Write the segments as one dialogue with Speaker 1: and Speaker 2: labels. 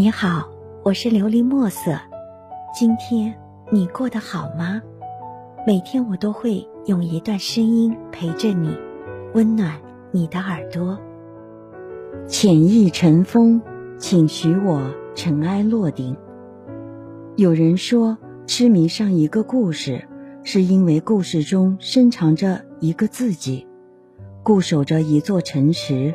Speaker 1: 你好，我是琉璃墨色。今天你过得好吗？每天我都会用一段声音陪着你，温暖你的耳朵。浅意尘封，请许我尘埃落定。有人说，痴迷上一个故事，是因为故事中深藏着一个自己；固守着一座城池，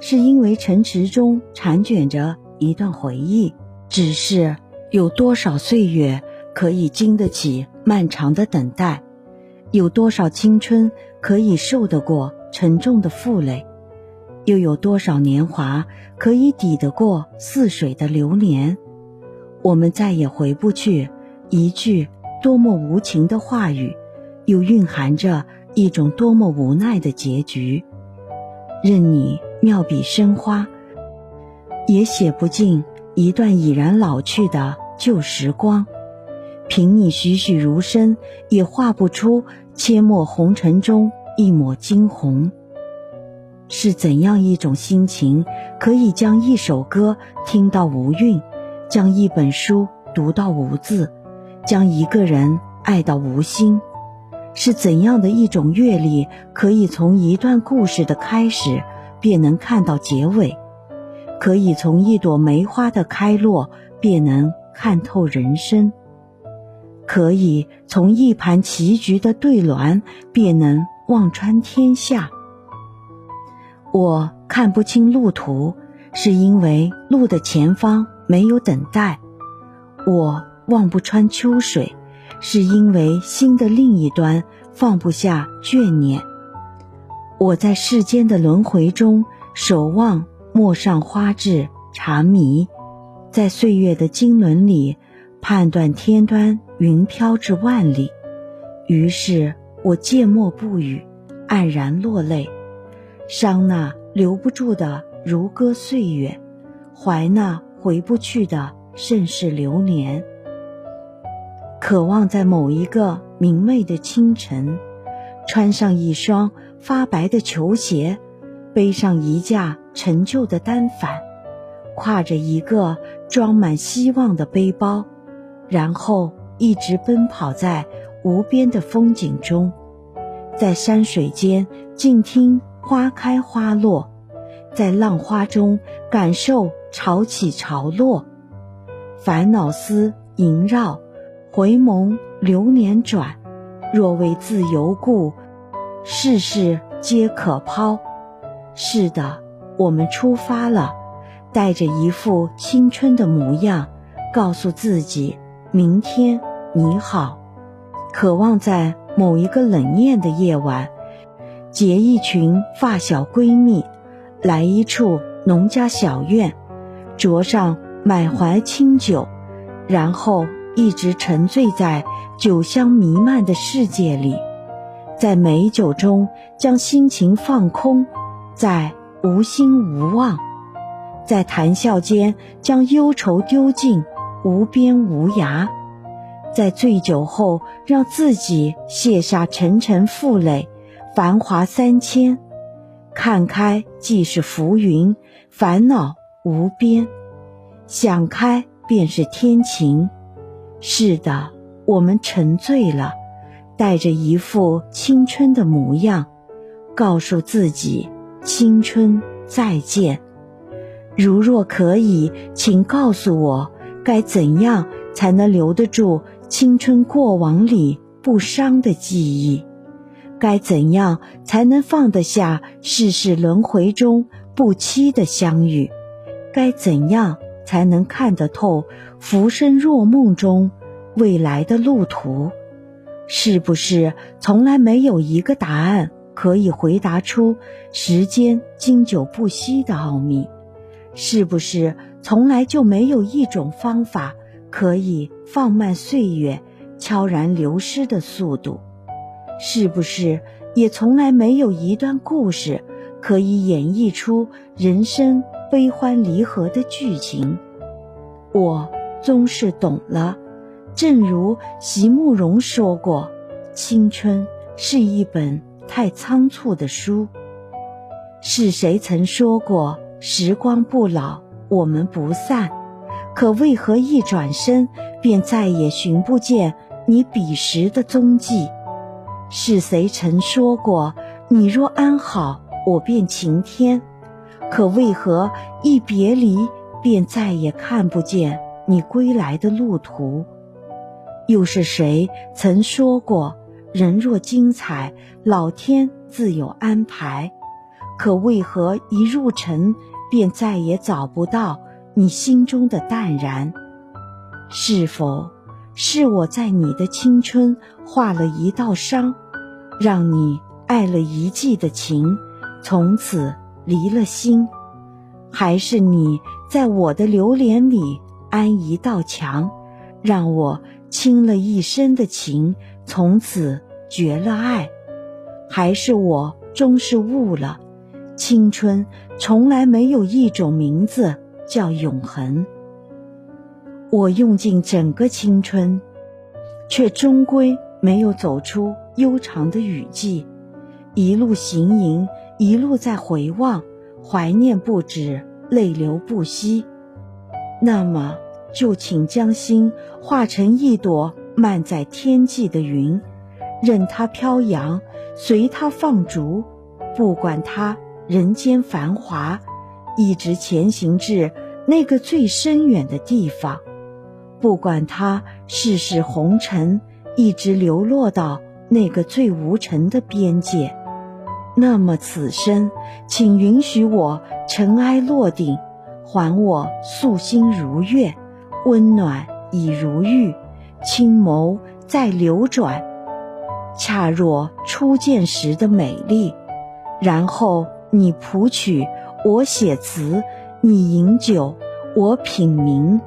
Speaker 1: 是因为城池中缠卷着。一段回忆，只是有多少岁月可以经得起漫长的等待？有多少青春可以受得过沉重的负累？又有多少年华可以抵得过似水的流年？我们再也回不去。一句多么无情的话语，又蕴含着一种多么无奈的结局。任你妙笔生花。也写不尽一段已然老去的旧时光，凭你栩栩如生，也画不出阡陌红尘中一抹惊鸿。是怎样一种心情，可以将一首歌听到无韵，将一本书读到无字，将一个人爱到无心？是怎样的一种阅历，可以从一段故事的开始，便能看到结尾？可以从一朵梅花的开落，便能看透人生；可以从一盘棋局的对乱，便能望穿天下。我看不清路途，是因为路的前方没有等待；我望不穿秋水，是因为心的另一端放不下眷念。我在世间的轮回中守望。陌上花至茶迷，在岁月的经纶里判断天端云飘至万里。于是我缄默不语，黯然落泪，伤那留不住的如歌岁月，怀那回不去的盛世流年。渴望在某一个明媚的清晨，穿上一双发白的球鞋。背上一架陈旧的单反，挎着一个装满希望的背包，然后一直奔跑在无边的风景中，在山水间静听花开花落，在浪花中感受潮起潮落。烦恼丝萦绕，回眸流年转。若为自由故，世事皆可抛。是的，我们出发了，带着一副青春的模样，告诉自己：明天你好。渴望在某一个冷艳的夜晚，结一群发小闺蜜，来一处农家小院，酌上满怀清酒，然后一直沉醉在酒香弥漫的世界里，在美酒中将心情放空。在无心无望，在谈笑间将忧愁丢尽，无边无涯；在醉酒后，让自己卸下沉沉负累，繁华三千，看开即是浮云，烦恼无边，想开便是天晴。是的，我们沉醉了，带着一副青春的模样，告诉自己。青春再见，如若可以，请告诉我，该怎样才能留得住青春过往里不伤的记忆？该怎样才能放得下世事轮回中不期的相遇？该怎样才能看得透浮生若梦中未来的路途？是不是从来没有一个答案？可以回答出时间经久不息的奥秘，是不是从来就没有一种方法可以放慢岁月悄然流失的速度？是不是也从来没有一段故事可以演绎出人生悲欢离合的剧情？我终是懂了，正如席慕容说过：“青春是一本。”太仓促的书，是谁曾说过“时光不老，我们不散”？可为何一转身便再也寻不见你彼时的踪迹？是谁曾说过，你若安好，我便晴天？可为何一别离，便再也看不见你归来的路途？又是谁曾说过，人若精彩，老天自有安排？可为何一入尘，便再也找不到你心中的淡然？是否是我在你的青春画了一道伤？让你爱了一季的情，从此离了心，还是你在我的流连里安一道墙，让我倾了一生的情，从此绝了爱，还是我终是悟了，青春从来没有一种名字叫永恒。我用尽整个青春，却终归没有走出。悠长的雨季，一路行吟，一路在回望，怀念不止，泪流不息。那么，就请将心化成一朵漫在天际的云，任它飘扬，随它放逐，不管它人间繁华，一直前行至那个最深远的地方。不管它世事红尘，一直流落到。那个最无尘的边界，那么此生，请允许我尘埃落定，还我素心如月，温暖已如玉，青眸在流转，恰若初见时的美丽。然后你谱曲，我写词；你饮酒，我品茗。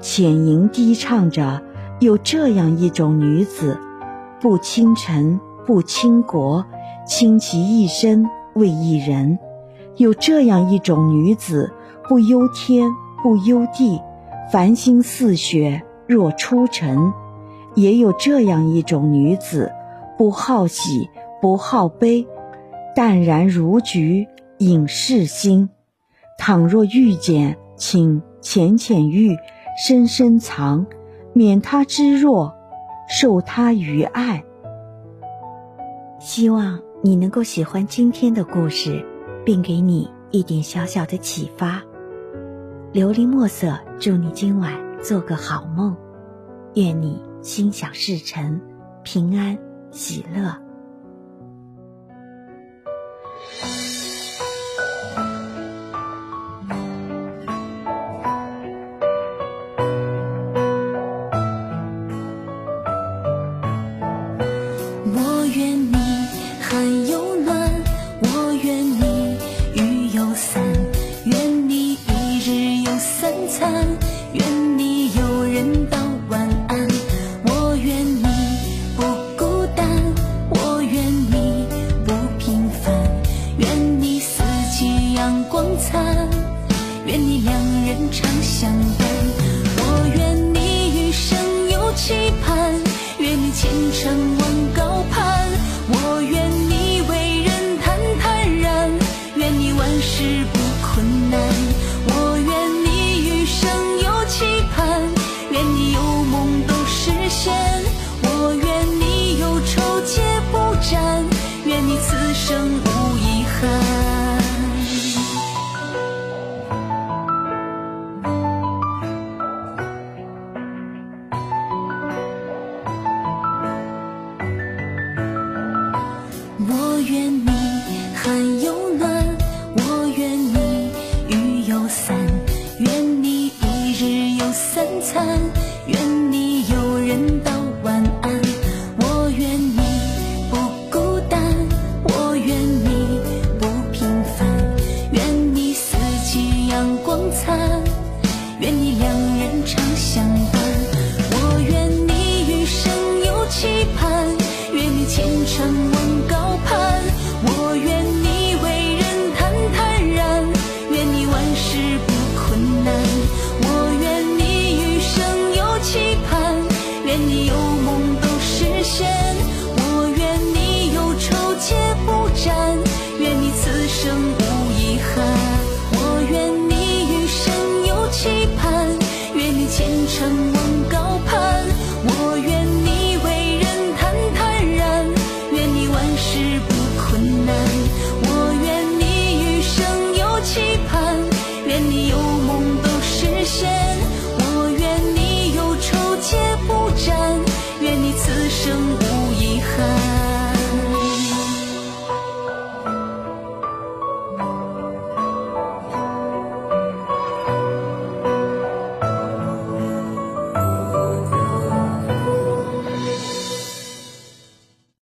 Speaker 1: 浅吟低唱着，有这样一种女子。不倾城，不倾国，倾其一生为一人。有这样一种女子，不忧天，不忧地，繁星似雪若出尘；也有这样一种女子，不好喜，不好悲，淡然如菊隐世心。倘若遇见，请浅浅遇，深深藏，免他知若。受他于爱，希望你能够喜欢今天的故事，并给你一点小小的启发。琉璃墨色，祝你今晚做个好梦，愿你心想事成，平安喜乐。
Speaker 2: 愿你有人道晚安，我愿
Speaker 3: 你不孤单，我愿你不平凡，愿你四季阳光灿，愿你两人常相伴，我愿你余生有期盼，愿你前程望高。什么？